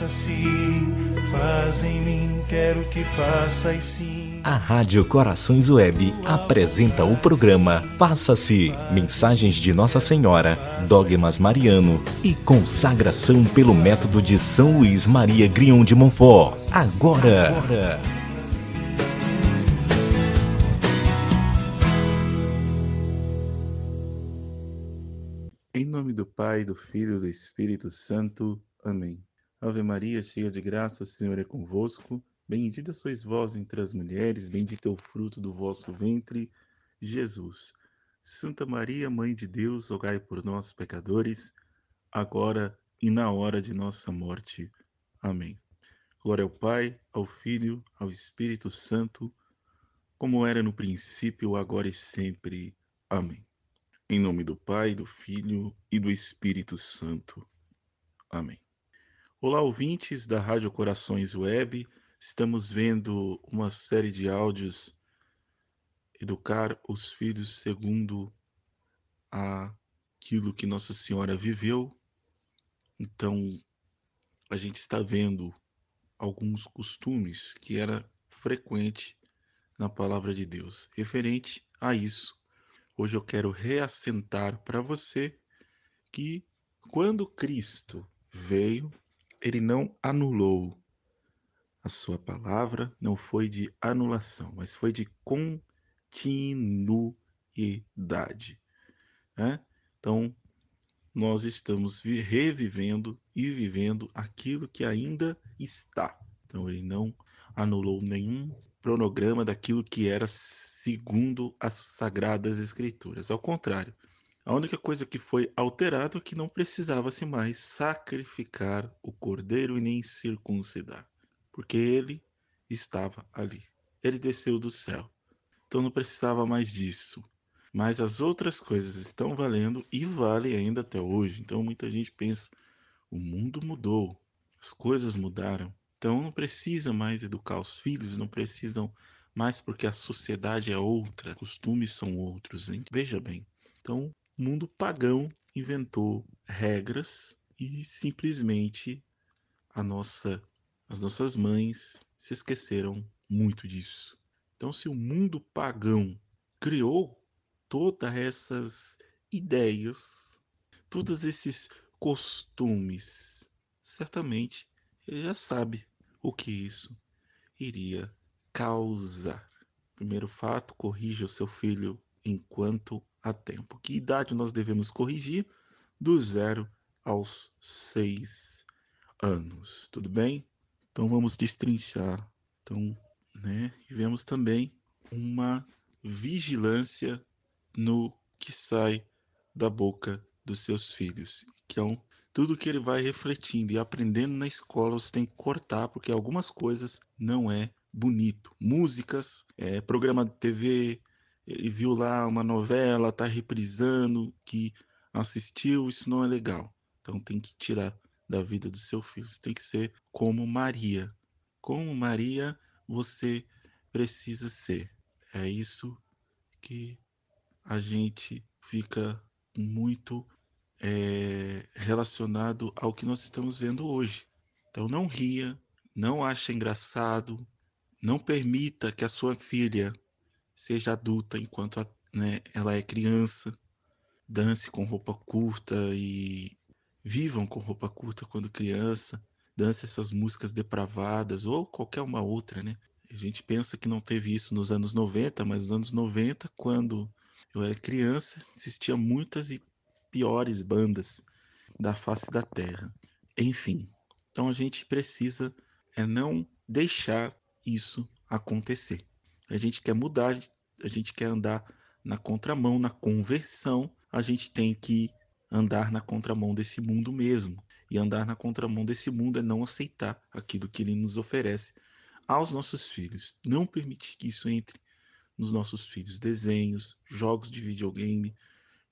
Faça-se, faz em mim, quero que faças sim. A Rádio Corações Web apresenta o programa Faça-se, mensagens de Nossa Senhora, dogmas mariano e consagração pelo método de São Luís Maria Grion de Montfort. Agora. Agora. Em nome do Pai, do Filho e do Espírito Santo. Amém. Ave Maria, cheia de graça, o Senhor é convosco. Bendita sois vós entre as mulheres, bendito é o fruto do vosso ventre, Jesus. Santa Maria, Mãe de Deus, rogai por nós, pecadores, agora e na hora de nossa morte. Amém. Glória ao Pai, ao Filho, ao Espírito Santo, como era no princípio, agora e sempre. Amém. Em nome do Pai, do Filho e do Espírito Santo. Amém. Olá, ouvintes da Rádio Corações Web. Estamos vendo uma série de áudios Educar os filhos segundo aquilo que Nossa Senhora viveu. Então, a gente está vendo alguns costumes que era frequente na palavra de Deus. Referente a isso, hoje eu quero reassentar para você que quando Cristo veio, ele não anulou a sua palavra não foi de anulação, mas foi de continuidade. Né? Então, nós estamos revivendo e vivendo aquilo que ainda está. Então, ele não anulou nenhum cronograma daquilo que era segundo as Sagradas Escrituras. Ao contrário, a única coisa que foi alterada é que não precisava-se mais sacrificar o cordeiro e nem circuncidar porque ele estava ali. Ele desceu do céu. Então não precisava mais disso. Mas as outras coisas estão valendo e valem ainda até hoje. Então muita gente pensa: o mundo mudou, as coisas mudaram. Então não precisa mais educar os filhos, não precisam mais porque a sociedade é outra, costumes são outros. Hein? Veja bem. Então mundo pagão inventou regras e simplesmente a nossa as nossas mães se esqueceram muito disso. Então, se o mundo pagão criou todas essas ideias, todos esses costumes, certamente ele já sabe o que isso iria causar. Primeiro fato, corrija o seu filho enquanto há tempo. Que idade nós devemos corrigir? Do zero aos seis anos. Tudo bem? Então vamos destrinchar. Então, né, e vemos também uma vigilância no que sai da boca dos seus filhos. Então, tudo que ele vai refletindo e aprendendo na escola, você tem que cortar, porque algumas coisas não é bonito. Músicas, é, programa de TV, ele viu lá uma novela, tá reprisando, que assistiu, isso não é legal. Então tem que tirar da vida do seu filho. Você tem que ser como Maria. Como Maria você precisa ser. É isso que a gente fica muito é, relacionado ao que nós estamos vendo hoje. Então não ria, não ache engraçado, não permita que a sua filha seja adulta enquanto né, ela é criança, dance com roupa curta e vivam com roupa curta quando criança, dance essas músicas depravadas ou qualquer uma outra, né? A gente pensa que não teve isso nos anos 90, mas nos anos 90, quando eu era criança, existiam muitas e piores bandas da face da terra. Enfim, então a gente precisa é não deixar isso acontecer. A gente quer mudar, a gente quer andar na contramão, na conversão, a gente tem que andar na contramão desse mundo mesmo. E andar na contramão desse mundo é não aceitar aquilo que ele nos oferece aos nossos filhos. Não permitir que isso entre nos nossos filhos. Desenhos, jogos de videogame,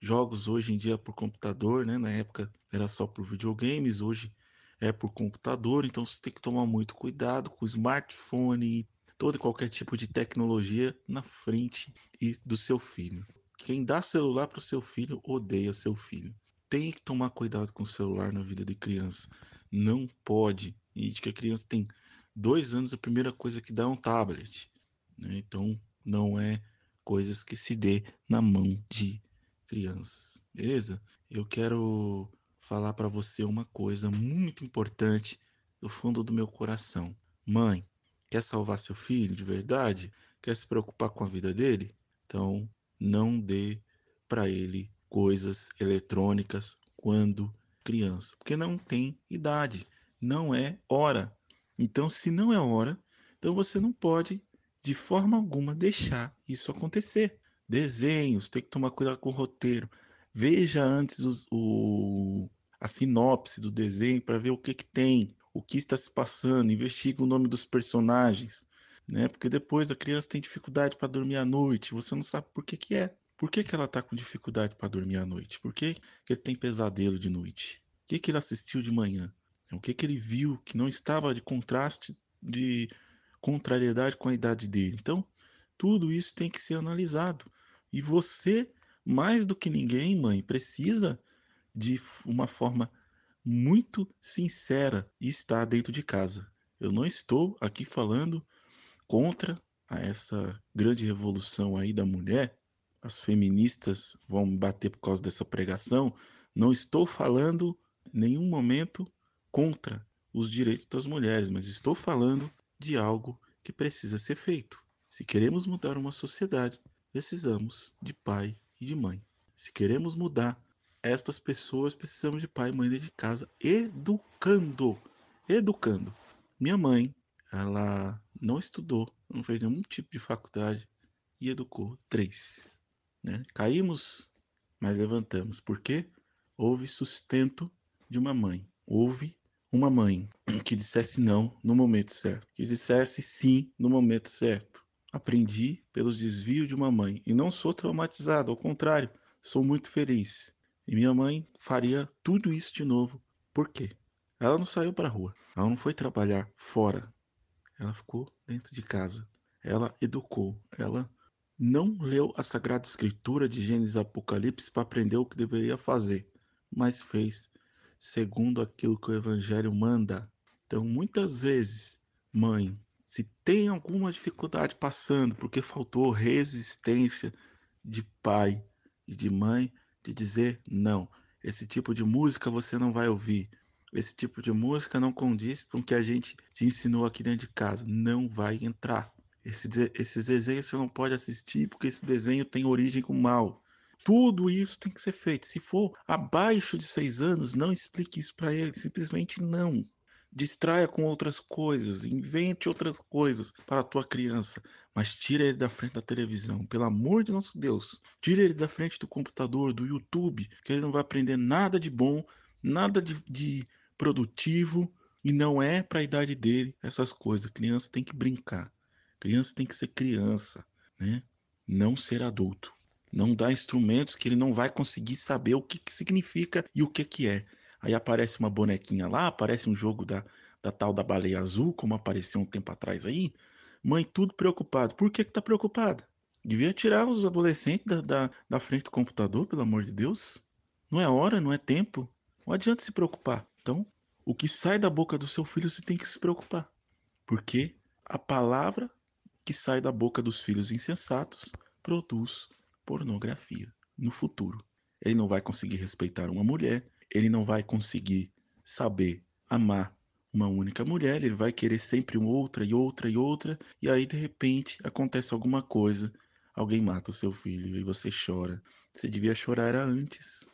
jogos hoje em dia por computador, né? Na época era só por videogames, hoje é por computador, então você tem que tomar muito cuidado com o smartphone todo e qualquer tipo de tecnologia na frente e do seu filho. Quem dá celular para o seu filho odeia seu filho tem que tomar cuidado com o celular na vida de criança. Não pode e de que a criança tem dois anos, a primeira coisa que dá é um tablet. Né? Então, não é coisas que se dê na mão de crianças, beleza? Eu quero falar para você uma coisa muito importante do fundo do meu coração. Mãe, quer salvar seu filho de verdade? Quer se preocupar com a vida dele? Então, não dê para ele coisas eletrônicas quando criança, porque não tem idade, não é hora. Então, se não é hora, então você não pode de forma alguma deixar isso acontecer. Desenhos, tem que tomar cuidado com o roteiro. Veja antes os, o, a sinopse do desenho para ver o que, que tem, o que está se passando, investiga o nome dos personagens, né? Porque depois a criança tem dificuldade para dormir à noite, você não sabe por que, que é. Por que, que ela está com dificuldade para dormir à noite? Por que, que ele tem pesadelo de noite? O que, que ele assistiu de manhã? O que, que ele viu que não estava de contraste, de contrariedade com a idade dele? Então, tudo isso tem que ser analisado. E você, mais do que ninguém, mãe, precisa de uma forma muito sincera estar dentro de casa. Eu não estou aqui falando contra essa grande revolução aí da mulher, as feministas vão me bater por causa dessa pregação, não estou falando em nenhum momento contra os direitos das mulheres, mas estou falando de algo que precisa ser feito. Se queremos mudar uma sociedade, precisamos de pai e de mãe. Se queremos mudar estas pessoas, precisamos de pai e mãe de casa educando. Educando. Minha mãe, ela não estudou, não fez nenhum tipo de faculdade e educou três. Né? Caímos, mas levantamos. Por quê? Houve sustento de uma mãe. Houve uma mãe que dissesse não no momento certo, que dissesse sim no momento certo. Aprendi pelos desvios de uma mãe e não sou traumatizado, ao contrário, sou muito feliz. E minha mãe faria tudo isso de novo. Por quê? Ela não saiu para rua, ela não foi trabalhar fora, ela ficou dentro de casa. Ela educou, ela não leu a Sagrada Escritura de Gênesis e Apocalipse para aprender o que deveria fazer, mas fez segundo aquilo que o Evangelho manda. Então, muitas vezes, mãe, se tem alguma dificuldade passando porque faltou resistência de pai e de mãe, de dizer não, esse tipo de música você não vai ouvir. Esse tipo de música não condiz com o que a gente te ensinou aqui dentro de casa. Não vai entrar. Esse, esses desenhos você não pode assistir porque esse desenho tem origem com mal. Tudo isso tem que ser feito. Se for abaixo de seis anos, não explique isso para ele. Simplesmente não. Distraia com outras coisas, invente outras coisas para a tua criança, mas tira ele da frente da televisão, pelo amor de nosso Deus. Tira ele da frente do computador, do YouTube, que ele não vai aprender nada de bom, nada de, de produtivo e não é para a idade dele essas coisas. Criança tem que brincar. Criança tem que ser criança, né? Não ser adulto. Não dá instrumentos que ele não vai conseguir saber o que, que significa e o que, que é. Aí aparece uma bonequinha lá, aparece um jogo da, da tal da baleia azul, como apareceu um tempo atrás aí. Mãe, tudo preocupado. Por que, que tá preocupada? Devia tirar os adolescentes da, da, da frente do computador, pelo amor de Deus. Não é hora, não é tempo. Não adianta se preocupar. Então, o que sai da boca do seu filho, você tem que se preocupar. Porque a palavra que sai da boca dos filhos insensatos produz pornografia no futuro. Ele não vai conseguir respeitar uma mulher, ele não vai conseguir saber amar uma única mulher, ele vai querer sempre outra e outra e outra, e aí de repente acontece alguma coisa, alguém mata o seu filho e você chora. Você devia chorar era antes.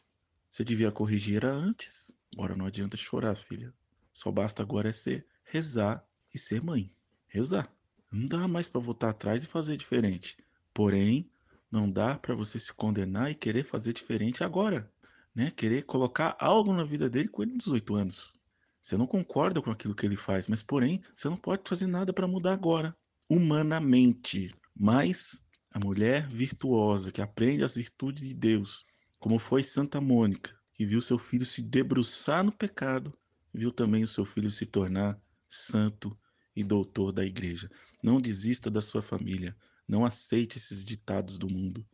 Você devia corrigir era antes. Agora não adianta chorar, filha. Só basta agora é ser rezar e ser mãe. Rezar. Não dá mais para voltar atrás e fazer diferente. Porém, não dá para você se condenar e querer fazer diferente agora, né? Querer colocar algo na vida dele com ele 18 anos. Você não concorda com aquilo que ele faz, mas porém, você não pode fazer nada para mudar agora, humanamente. Mas a mulher virtuosa que aprende as virtudes de Deus, como foi Santa Mônica, que viu seu filho se debruçar no pecado, viu também o seu filho se tornar santo e doutor da igreja. Não desista da sua família. Não aceite esses ditados do mundo.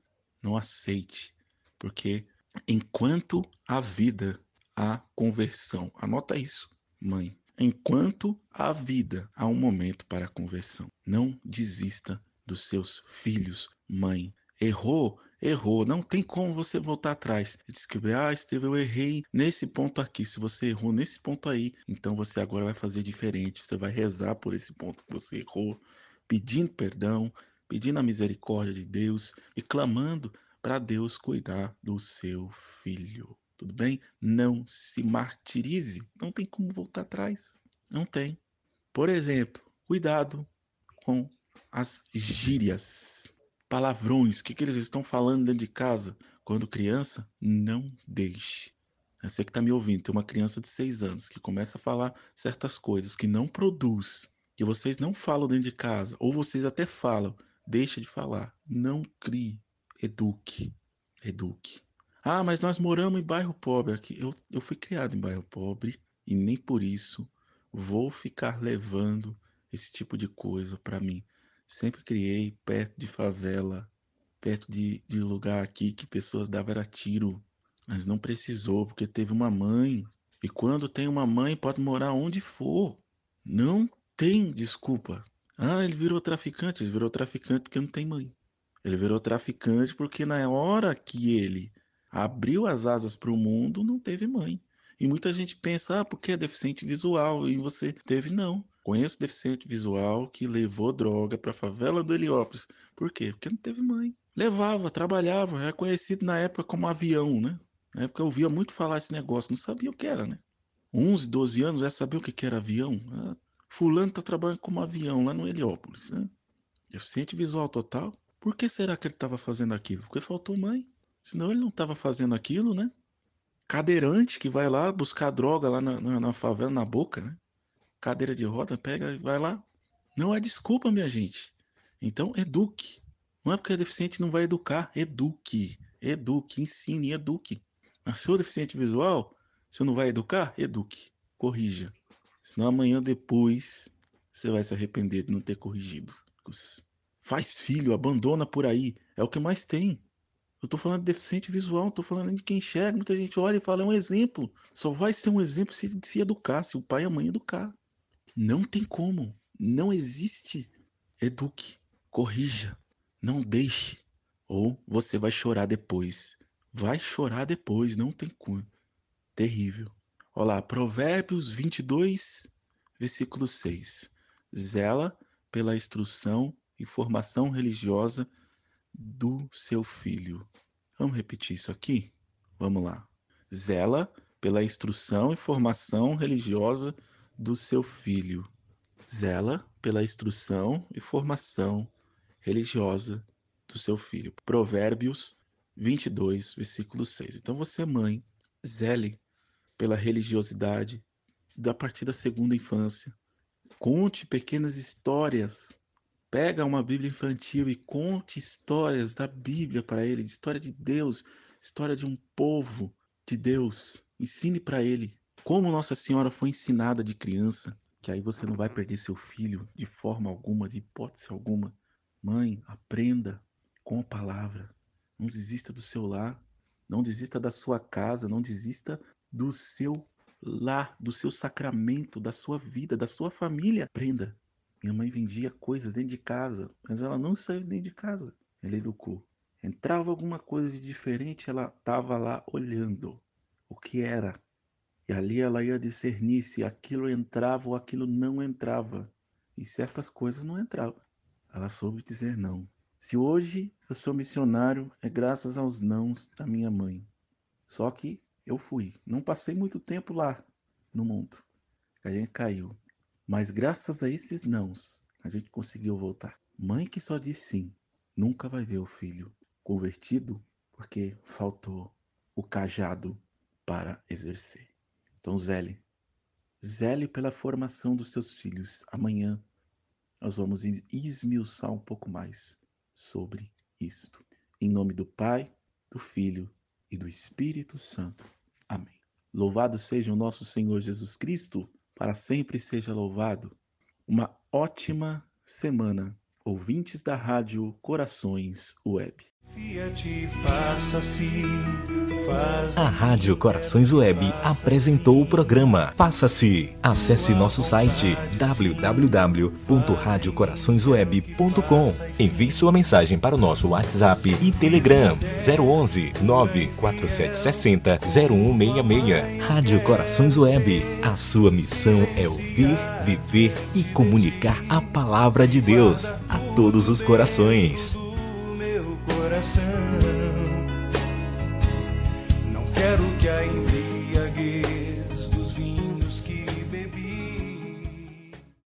Não aceite. Porque enquanto há vida, há conversão. Anota isso, mãe. Enquanto há vida, há um momento para a conversão. Não desista dos seus filhos, mãe. Errou, errou. Não tem como você voltar atrás. Diz que, ah, Esteve, eu errei nesse ponto aqui. Se você errou nesse ponto aí, então você agora vai fazer diferente. Você vai rezar por esse ponto que você errou, pedindo perdão, pedindo a misericórdia de Deus e clamando para Deus cuidar do seu filho. Tudo bem? Não se martirize. Não tem como voltar atrás. Não tem. Por exemplo, cuidado com as gírias palavrões, o que, que eles estão falando dentro de casa. Quando criança, não deixe. Você que está me ouvindo, tem uma criança de seis anos que começa a falar certas coisas que não produz, que vocês não falam dentro de casa, ou vocês até falam, deixa de falar. Não crie, eduque, eduque. Ah, mas nós moramos em bairro pobre aqui. Eu, eu fui criado em bairro pobre e nem por isso vou ficar levando esse tipo de coisa para mim. Sempre criei perto de favela, perto de, de lugar aqui que pessoas davam era tiro, mas não precisou, porque teve uma mãe. E quando tem uma mãe, pode morar onde for. Não tem desculpa. Ah, ele virou traficante. Ele virou traficante porque não tem mãe. Ele virou traficante porque na hora que ele abriu as asas para o mundo, não teve mãe. E muita gente pensa, ah, porque é deficiente visual e você teve, não. Conheço deficiente visual que levou droga para a favela do Heliópolis. Por quê? Porque não teve mãe. Levava, trabalhava, era conhecido na época como avião, né? Na época eu ouvia muito falar esse negócio, não sabia o que era, né? 11, 12 anos já sabia o que era avião. Ah, fulano tá trabalhando como avião lá no Heliópolis, né? Deficiente visual total. Por que será que ele estava fazendo aquilo? Porque faltou mãe. Senão ele não estava fazendo aquilo, né? Cadeirante que vai lá buscar droga lá na, na, na favela, na boca, né? cadeira de roda, pega e vai lá. Não é desculpa, minha gente. Então, eduque. Não é porque é deficiente não vai educar. Eduque. Eduque, ensine, eduque. Nasceu deficiente visual? Você não vai educar? Eduque. Corrija. Senão amanhã depois você vai se arrepender de não ter corrigido. Faz filho, abandona por aí. É o que mais tem. Eu tô falando de deficiente visual, tô falando de quem enxerga. Muita gente olha e fala, é um exemplo. Só vai ser um exemplo se, se educar, se o pai e a mãe educar. Não tem como. Não existe. Eduque, corrija, não deixe. Ou você vai chorar depois. Vai chorar depois, não tem como. Terrível. Olá, Provérbios 22, versículo 6. Zela pela instrução e formação religiosa do seu filho. Vamos repetir isso aqui? Vamos lá. Zela pela instrução e formação religiosa do seu filho. Zela pela instrução e formação religiosa do seu filho. Provérbios 22, versículo 6. Então você, mãe, zele pela religiosidade da partir da segunda infância. Conte pequenas histórias. Pega uma Bíblia infantil e conte histórias da Bíblia para ele, história de Deus, história de um povo de Deus. Ensine para ele como Nossa Senhora foi ensinada de criança, que aí você não vai perder seu filho de forma alguma, de hipótese alguma. Mãe, aprenda com a palavra. Não desista do seu lar, não desista da sua casa, não desista do seu lar, do seu sacramento, da sua vida, da sua família. Aprenda. Minha mãe vendia coisas dentro de casa, mas ela não saiu dentro de casa. Ela educou. Entrava alguma coisa de diferente, ela estava lá olhando o que era e ali ela ia discernir se aquilo entrava ou aquilo não entrava. E certas coisas não entravam. Ela soube dizer não. Se hoje eu sou missionário, é graças aos nãos da minha mãe. Só que eu fui. Não passei muito tempo lá no mundo. A gente caiu. Mas graças a esses nãos, a gente conseguiu voltar. Mãe que só diz sim, nunca vai ver o filho convertido porque faltou o cajado para exercer. Então, zele. Zele pela formação dos seus filhos. Amanhã nós vamos esmiuçar um pouco mais sobre isto. Em nome do Pai, do Filho e do Espírito Santo. Amém. Louvado seja o nosso Senhor Jesus Cristo, para sempre seja louvado. Uma ótima semana, ouvintes da Rádio Corações Web. A Rádio Corações Web apresentou o programa Faça-se. Acesse nosso site www.radiocoraçõesweb.com. Envie sua mensagem para o nosso WhatsApp e Telegram 011 94760 0166. Rádio Corações Web. A sua missão é ouvir, viver e comunicar a palavra de Deus a todos os corações.